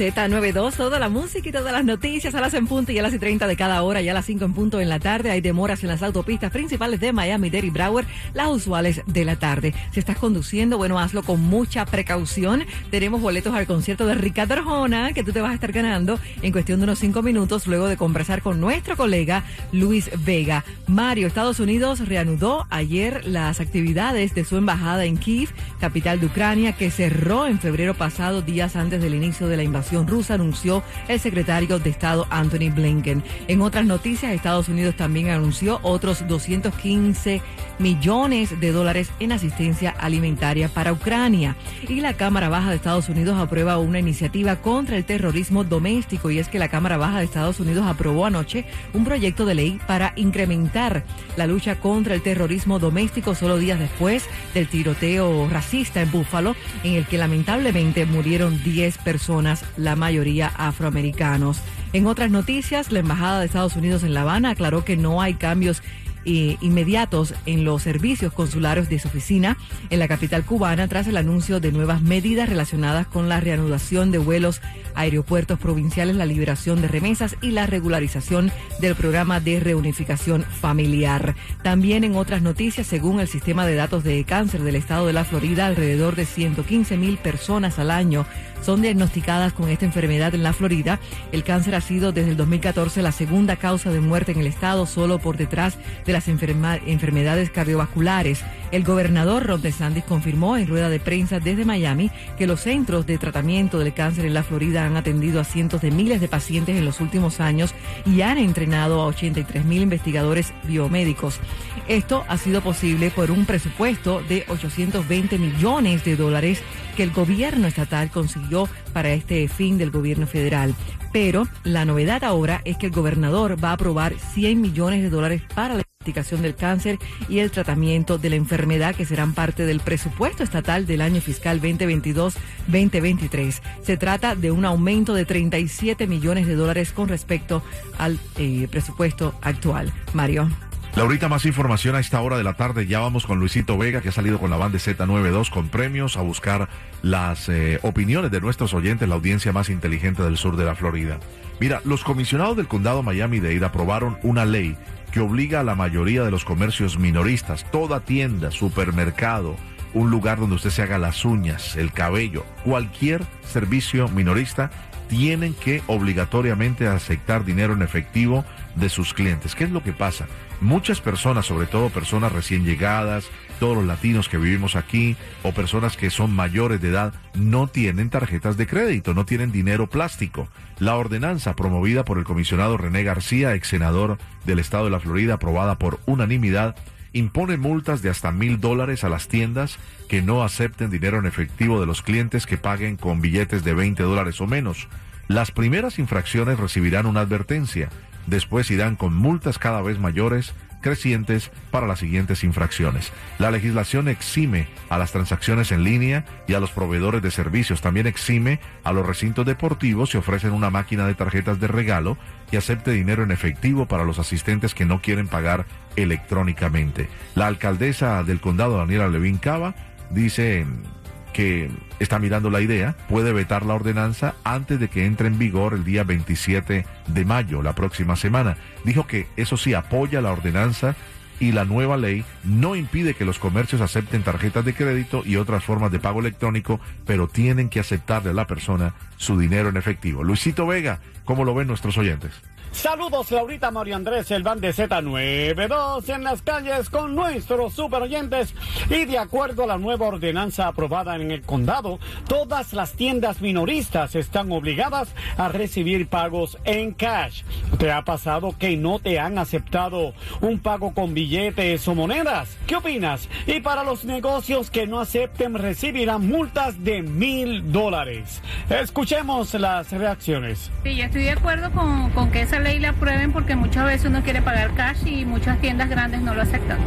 Z92, toda la música y todas las noticias a las en punto y a las y 30 de cada hora y a las 5 en punto en la tarde. Hay demoras en las autopistas principales de Miami, Dade y Broward, las usuales de la tarde. Si estás conduciendo, bueno, hazlo con mucha precaución. Tenemos boletos al concierto de Ricardo Arjona que tú te vas a estar ganando en cuestión de unos 5 minutos luego de conversar con nuestro colega Luis Vega. Mario, Estados Unidos reanudó ayer las actividades de su embajada en Kiev, capital de Ucrania, que cerró en febrero pasado, días antes del inicio de la invasión rusa, anunció el secretario de Estado Anthony Blinken. En otras noticias, Estados Unidos también anunció otros 215 millones de dólares en asistencia alimentaria para Ucrania. Y la Cámara Baja de Estados Unidos aprueba una iniciativa contra el terrorismo doméstico y es que la Cámara Baja de Estados Unidos aprobó anoche un proyecto de ley para incrementar la lucha contra el terrorismo doméstico solo días después del tiroteo racista en Búfalo, en el que lamentablemente murieron 10 personas la mayoría afroamericanos. En otras noticias, la Embajada de Estados Unidos en La Habana aclaró que no hay cambios eh, inmediatos en los servicios consulares de su oficina en la capital cubana tras el anuncio de nuevas medidas relacionadas con la reanudación de vuelos a aeropuertos provinciales, la liberación de remesas y la regularización del programa de reunificación familiar. También en otras noticias, según el sistema de datos de cáncer del estado de la Florida, alrededor de 115 mil personas al año son diagnosticadas con esta enfermedad en la Florida. El cáncer ha sido desde el 2014 la segunda causa de muerte en el estado, solo por detrás de las enfermedades cardiovasculares. El gobernador Ron DeSantis confirmó en rueda de prensa desde Miami que los centros de tratamiento del cáncer en la Florida han atendido a cientos de miles de pacientes en los últimos años y han entrenado a 83 mil investigadores biomédicos. Esto ha sido posible por un presupuesto de 820 millones de dólares que el gobierno estatal consiguió para este fin del gobierno federal. Pero la novedad ahora es que el gobernador va a aprobar 100 millones de dólares para la del cáncer y el tratamiento de la enfermedad que serán parte del presupuesto estatal del año fiscal 2022-2023. Se trata de un aumento de 37 millones de dólares con respecto al eh, presupuesto actual. Mario. Laurita, más información a esta hora de la tarde. Ya vamos con Luisito Vega, que ha salido con la banda Z92 con premios a buscar las eh, opiniones de nuestros oyentes, la audiencia más inteligente del sur de la Florida. Mira, los comisionados del condado Miami-Dade aprobaron una ley que obliga a la mayoría de los comercios minoristas, toda tienda, supermercado, un lugar donde usted se haga las uñas, el cabello, cualquier servicio minorista, tienen que obligatoriamente aceptar dinero en efectivo de sus clientes. ¿Qué es lo que pasa? Muchas personas, sobre todo personas recién llegadas, todos los latinos que vivimos aquí o personas que son mayores de edad, no tienen tarjetas de crédito, no tienen dinero plástico. La ordenanza promovida por el comisionado René García, ex senador del estado de la Florida, aprobada por unanimidad, impone multas de hasta mil dólares a las tiendas que no acepten dinero en efectivo de los clientes que paguen con billetes de 20 dólares o menos. Las primeras infracciones recibirán una advertencia Después irán con multas cada vez mayores, crecientes para las siguientes infracciones. La legislación exime a las transacciones en línea y a los proveedores de servicios. También exime a los recintos deportivos si ofrecen una máquina de tarjetas de regalo que acepte dinero en efectivo para los asistentes que no quieren pagar electrónicamente. La alcaldesa del condado, Daniela Levin Cava, dice que está mirando la idea, puede vetar la ordenanza antes de que entre en vigor el día 27 de mayo, la próxima semana. Dijo que eso sí apoya la ordenanza y la nueva ley no impide que los comercios acepten tarjetas de crédito y otras formas de pago electrónico, pero tienen que aceptarle a la persona su dinero en efectivo. Luisito Vega, ¿cómo lo ven nuestros oyentes? Saludos, Laurita Mario Andrés, el van de Z92 en las calles con nuestros super oyentes. Y de acuerdo a la nueva ordenanza aprobada en el condado, todas las tiendas minoristas están obligadas a recibir pagos en cash. ¿Te ha pasado que no te han aceptado un pago con billetes o monedas? ¿Qué opinas? Y para los negocios que no acepten, recibirán multas de mil dólares. Escuchemos las reacciones. Sí, yo estoy de acuerdo con, con que esa ley la aprueben porque muchas veces uno quiere pagar cash y muchas tiendas grandes no lo aceptan.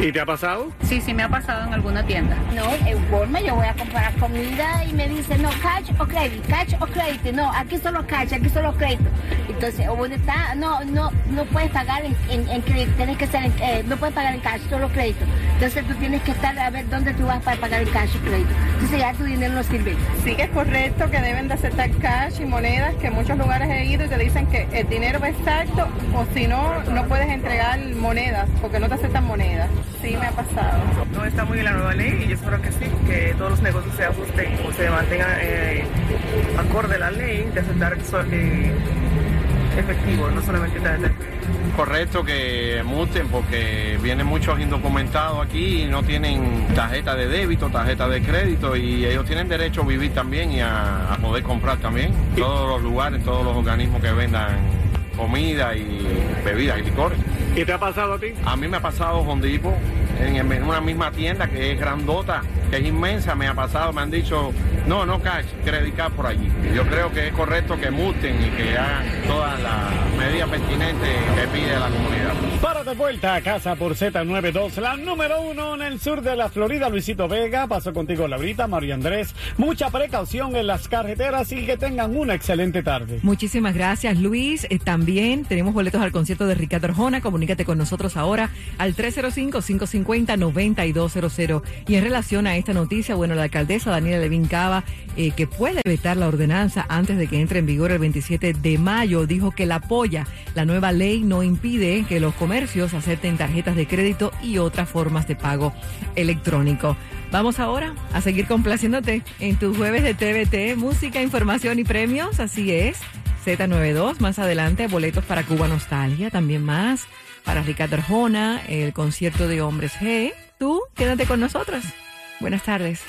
¿Y te ha pasado? Sí, sí me ha pasado en alguna tienda. No, en Walmart yo voy a comprar comida y me dice, no, cash o crédito, cash o crédito. No, aquí solo cash, aquí solo crédito. Entonces, o está, no, no, no puedes pagar en, en, crédito, tienes que ser en, eh, no puedes pagar en cash, solo crédito. Entonces tú tienes que estar a ver dónde tú vas para pagar en cash o crédito. Entonces ya tu dinero no sirve. Sí que es correcto que deben de aceptar cash y monedas, que en muchos lugares he ido y te dicen que el dinero va exacto o si no, monedas porque no te aceptan monedas. Sí, me ha pasado. No está muy bien la nueva ley y yo espero que sí, que todos los negocios se ajusten o se mantengan eh, acorde a la ley de aceptar eh, efectivo, no solamente tarjeta. Correcto que multen porque vienen muchos indocumentados aquí y no tienen tarjeta de débito, tarjeta de crédito y ellos tienen derecho a vivir también y a, a poder comprar también. Todos los lugares, todos los organismos que vendan comida y bebidas y licores. ¿Qué te ha pasado a ti? A mí me ha pasado Hondipo en, una misma tienda que es grandota, que es inmensa, me ha pasado, me han dicho, no, no cash, credit por allí. Yo creo que es correcto que multen y que hagan todas las medidas pertinentes que pide la comunidad. Para de vuelta a casa por Z92, la número uno en el sur de la Florida, Luisito Vega. Paso contigo, Laurita, María Andrés. Mucha precaución en las carreteras y que tengan una excelente tarde. Muchísimas gracias, Luis. Eh, también tenemos boletos al concierto de Ricardo Arjona. Comunícate con nosotros ahora al 305 550 9200 Y en relación a esta noticia, bueno, la alcaldesa Daniela Levin Cava, eh, que puede vetar la ordenanza antes de que entre en vigor el 27 de mayo, dijo que la apoya. La nueva ley no impide que los comercios acepten tarjetas de crédito y otras formas de pago electrónico. Vamos ahora a seguir complaciéndote en tu jueves de TVT, música, información y premios, así es. Z92, más adelante, boletos para Cuba Nostalgia, también más para Ricardo Arjona, el concierto de Hombres G. Tú, quédate con nosotros. Buenas tardes.